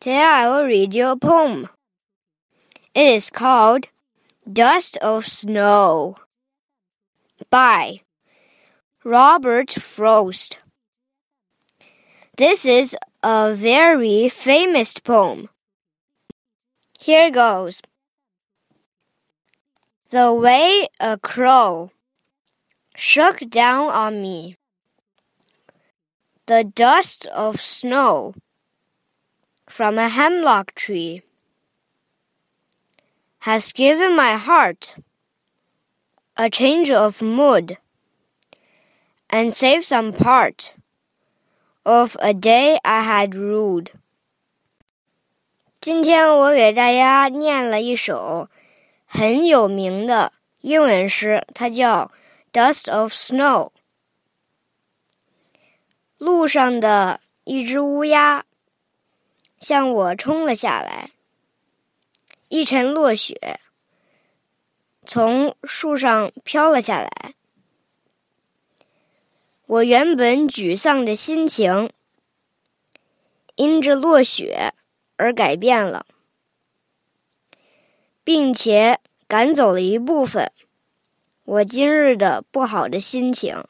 Today I will read you a poem. It is called Dust of Snow by Robert Frost. This is a very famous poem. Here goes. The way a crow shook down on me, the dust of snow from a hemlock tree has given my heart a change of mood and saved some part of a day I had ruled. 今天我给大家念了一首很有名的英文诗，它叫《Dust of Snow》。路上的一只乌鸦 向我冲了下来，一尘落雪从树上飘了下来。我原本沮丧的心情，因着落雪而改变了，并且赶走了一部分我今日的不好的心情。